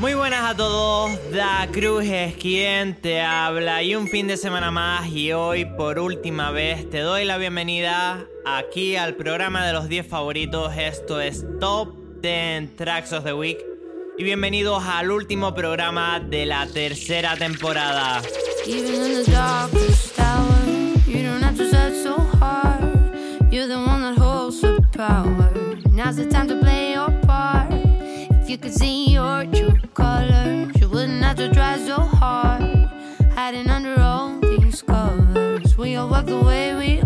Muy buenas a todos, Da Cruz es quien te habla. Y un fin de semana más. Y hoy por última vez te doy la bienvenida aquí al programa de los 10 favoritos, esto es Top 10 Tracks of the Week. Y bienvenidos al último programa de la tercera temporada. Now's the time to play your part. If you could see your true colors, you wouldn't have to try so hard. Hiding under all these covers, we all walk the way we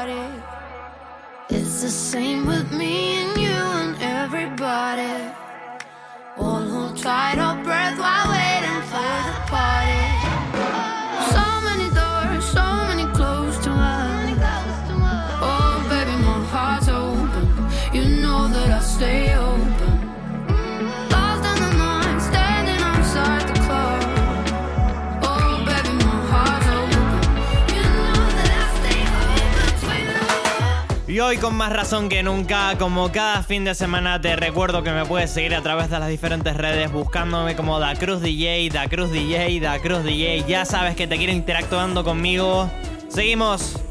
party. It's the same with me and you and everybody. All who tried to break. Hoy con más razón que nunca, como cada fin de semana te recuerdo que me puedes seguir a través de las diferentes redes buscándome como Da Cruz DJ, Da Cruz DJ, Da Cruz DJ. Ya sabes que te quiero interactuando conmigo. Seguimos.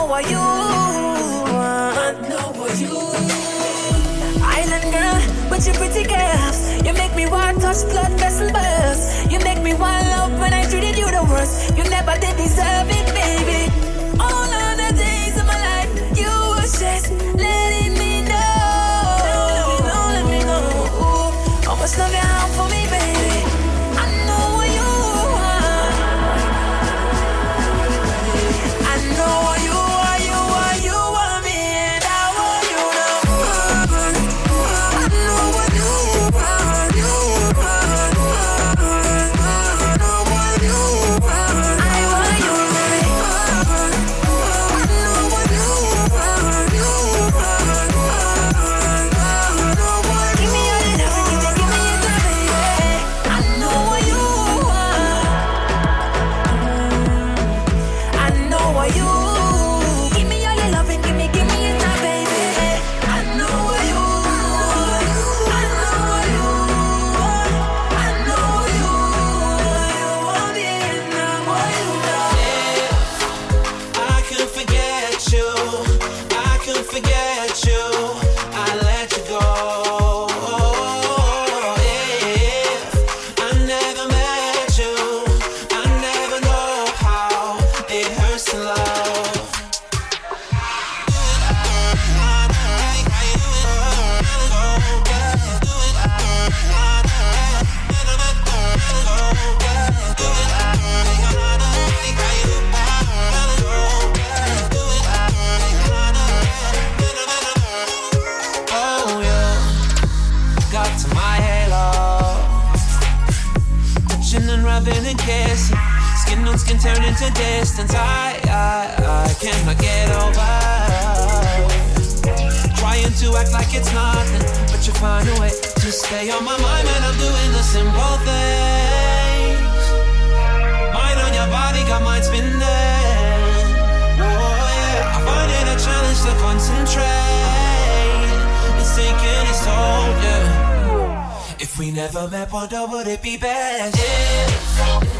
know what you want. I know what you Island girl, with your pretty curves, you make me want touch blood vessel burst. You make me want love when I treated you the worst. You never did deserve it, baby. guessing. Skin on skin turn into distance. I, I, I cannot get over. Trying to act like it's nothing, but you find a way to stay on my mind. And I'm doing the simple things. Mind on your body, got mine spinning. Oh yeah, I find it a challenge to concentrate. It's taking its toll, yeah. If we never met, wonder would it be best? Yeah.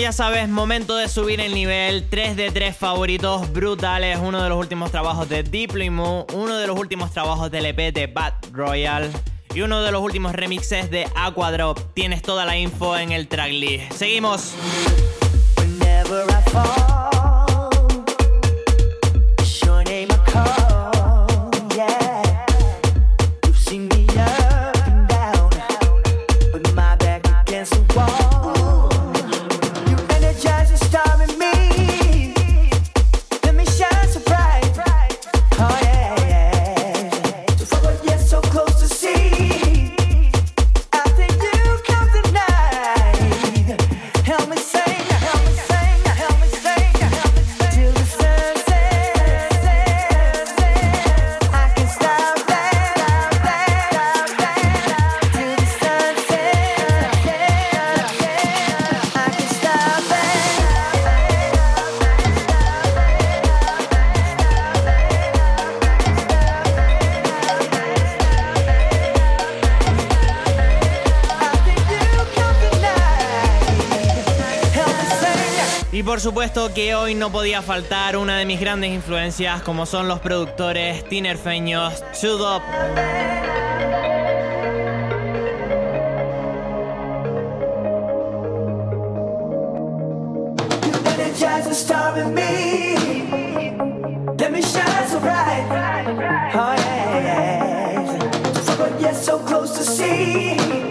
Ya sabes, momento de subir el nivel. 3 de 3 favoritos brutales. Uno de los últimos trabajos de Diplo y Uno de los últimos trabajos del EP de Bad Royal. Y uno de los últimos remixes de Aquadrop. Tienes toda la info en el tracklist. Seguimos. por supuesto que hoy no podía faltar una de mis grandes influencias como son los productores tinerfeños Sudop. so close to see.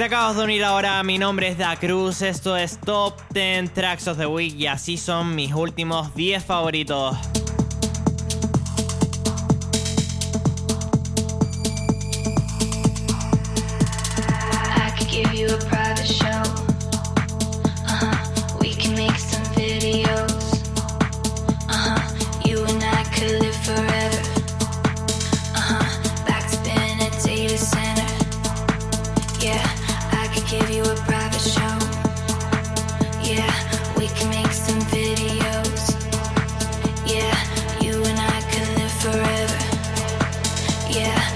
Te acabas de unir ahora, mi nombre es Da Cruz, esto es Top 10 Tracks of the Week y así son mis últimos 10 favoritos. yeah.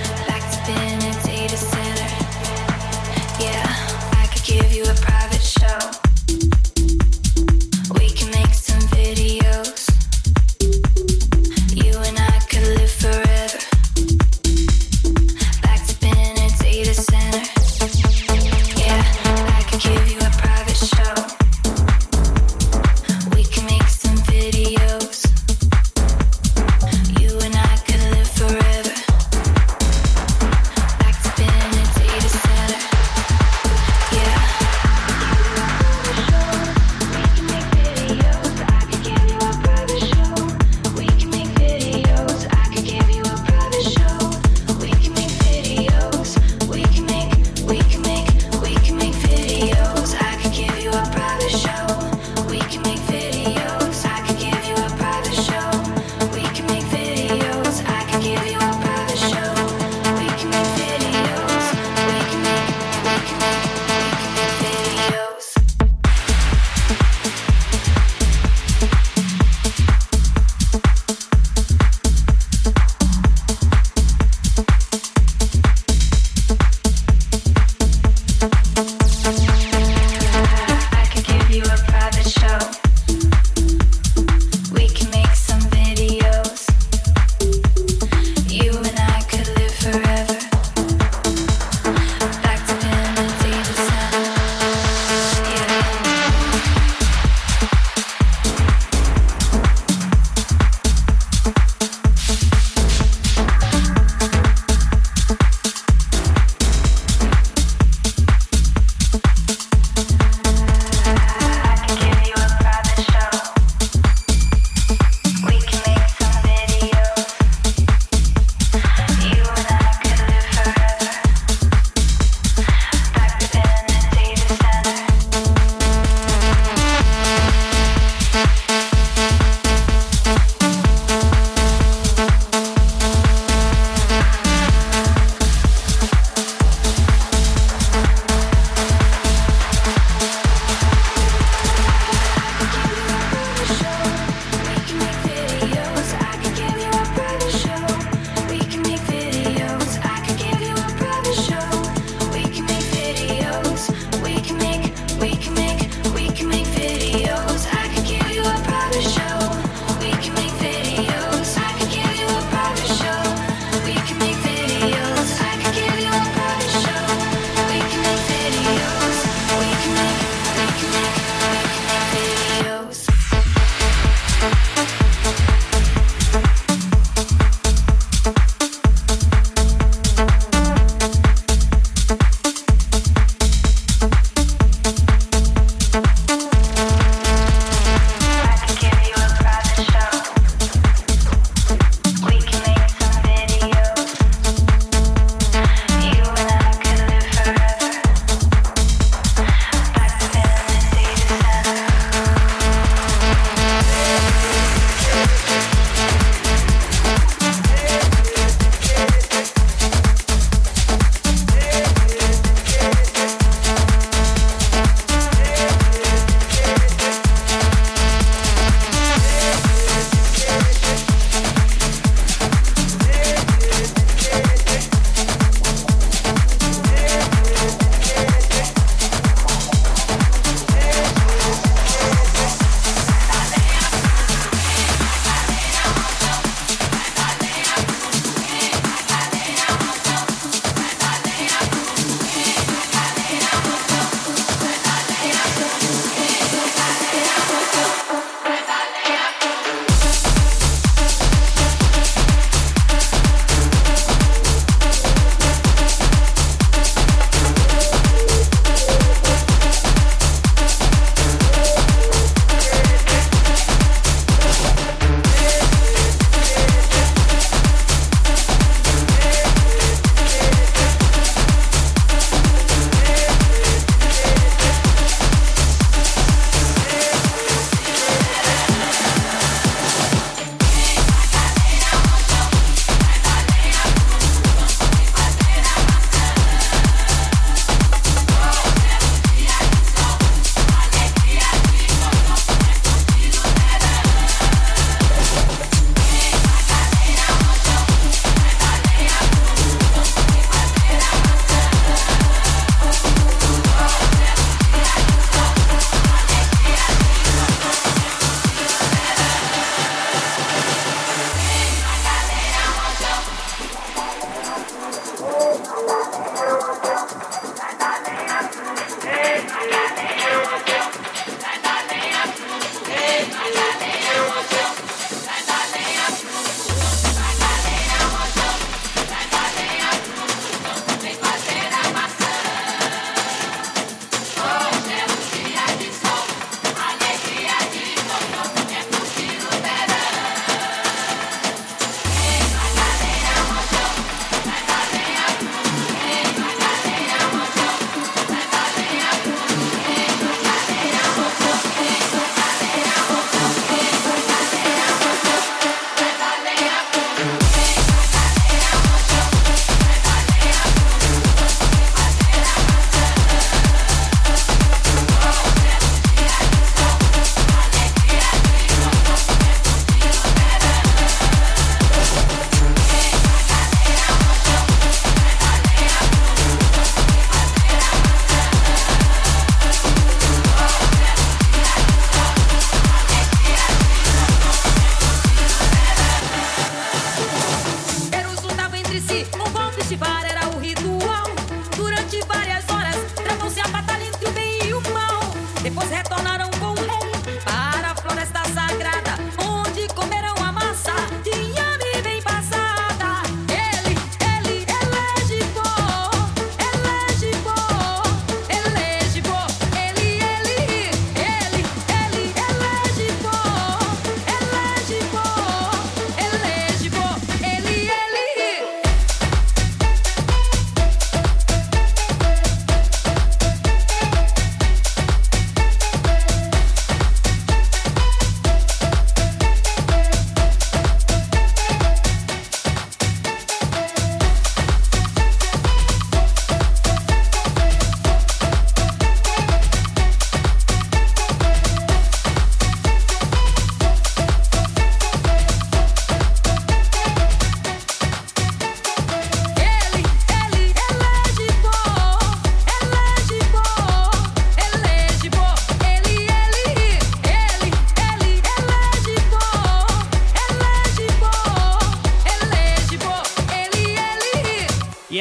Depois retornaram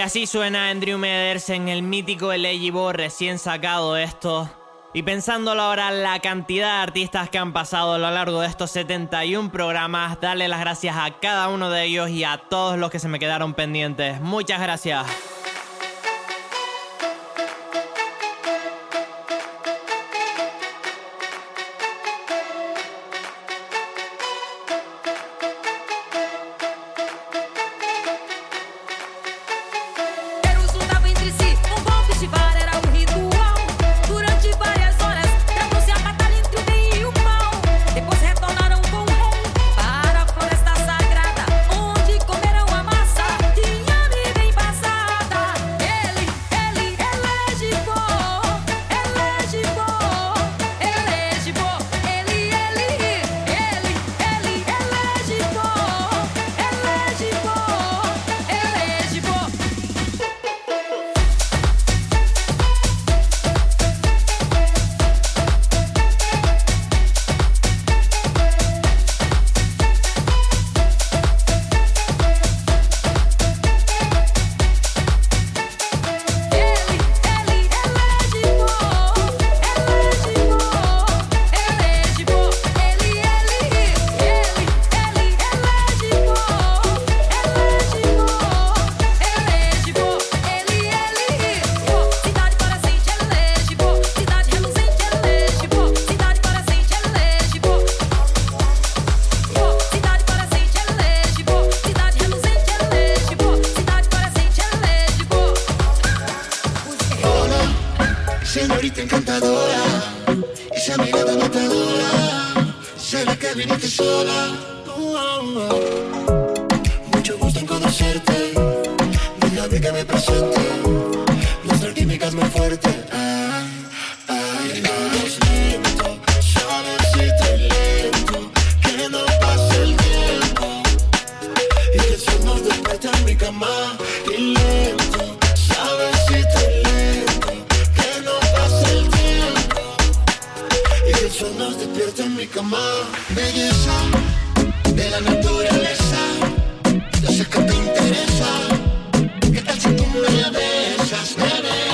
así suena Andrew Meders en el mítico Elegibo recién sacado esto. Y pensándolo ahora la cantidad de artistas que han pasado a lo largo de estos 71 programas, darle las gracias a cada uno de ellos y a todos los que se me quedaron pendientes. Muchas gracias.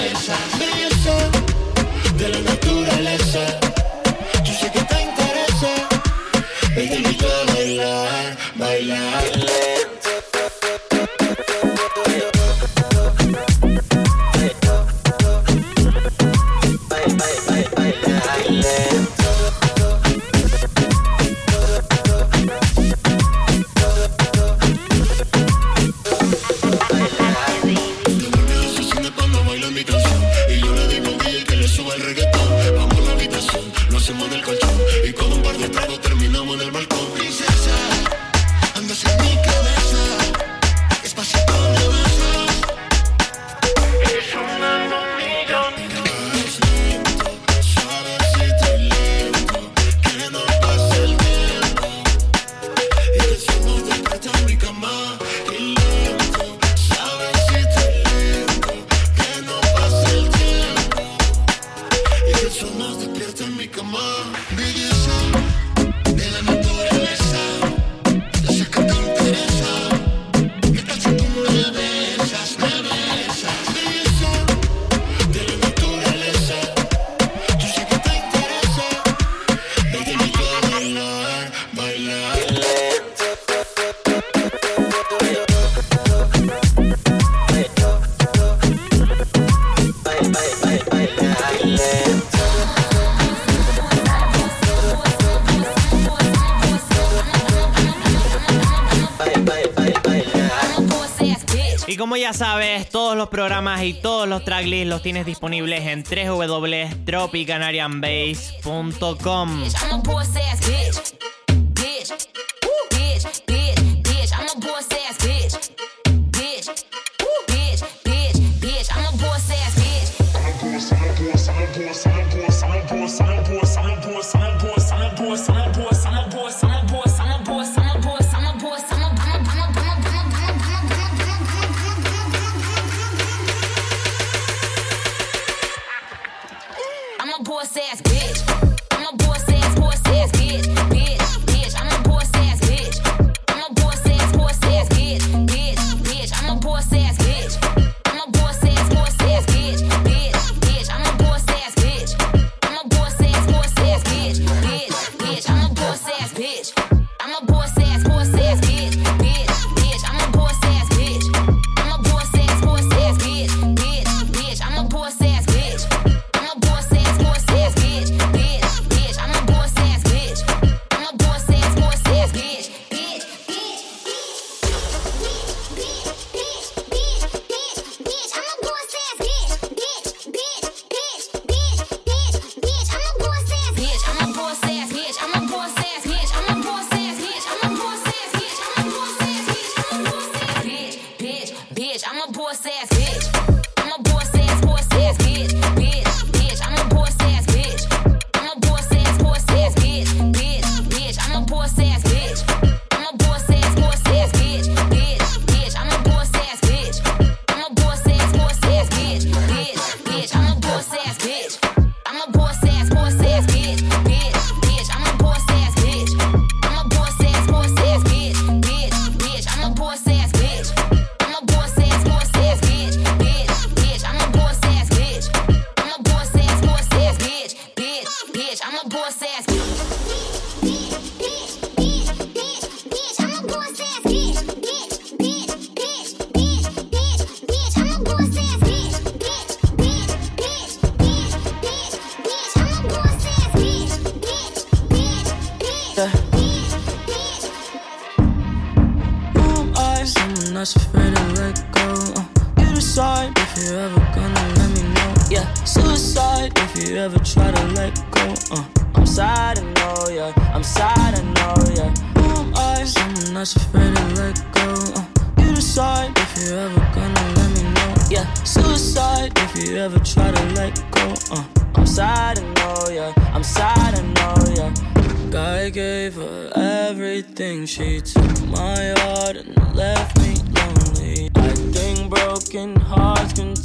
belleza de la naturaleza. Yo sé que te interesa, y te invito a bailar. los programas y todos los tracklists los tienes disponibles en www.tropicanarianbase.com.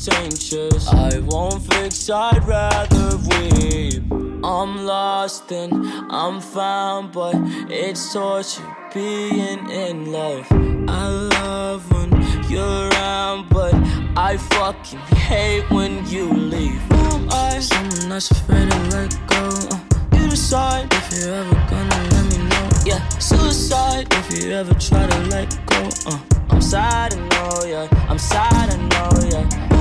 contagious. I won't fix, I'd rather weep. I'm lost and I'm found, but it's torture being in love. I love when you're around, but I fucking hate when you leave. Who I? Someone that's afraid to let go. You decide if you're ever gonna let me know. Yeah, suicide if you ever try to let go. Uh, I'm sad, I know, yeah. I'm sad, I know, yeah.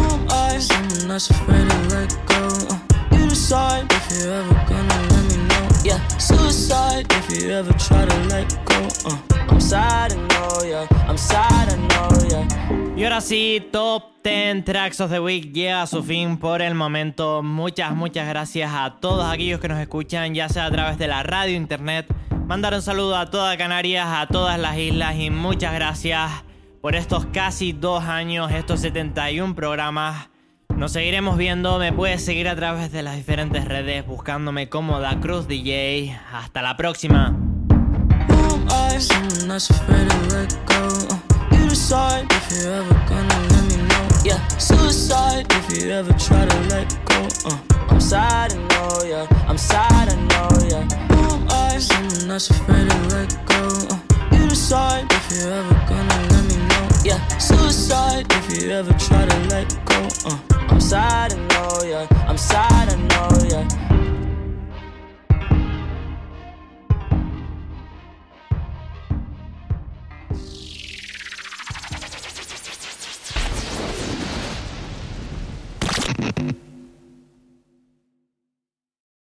Y ahora sí, Top 10 Tracks of the Week llega a su fin por el momento. Muchas, muchas gracias a todos aquellos que nos escuchan, ya sea a través de la radio, internet. Mandar un saludo a toda Canarias, a todas las islas y muchas gracias por estos casi dos años, estos 71 programas. Nos seguiremos viendo, me puedes seguir a través de las diferentes redes buscándome como Da Cruz DJ. Hasta la próxima. yeah. Suicide if you ever try to let go. Uh, I'm sad, I know, yeah. I'm sad, I know, yeah.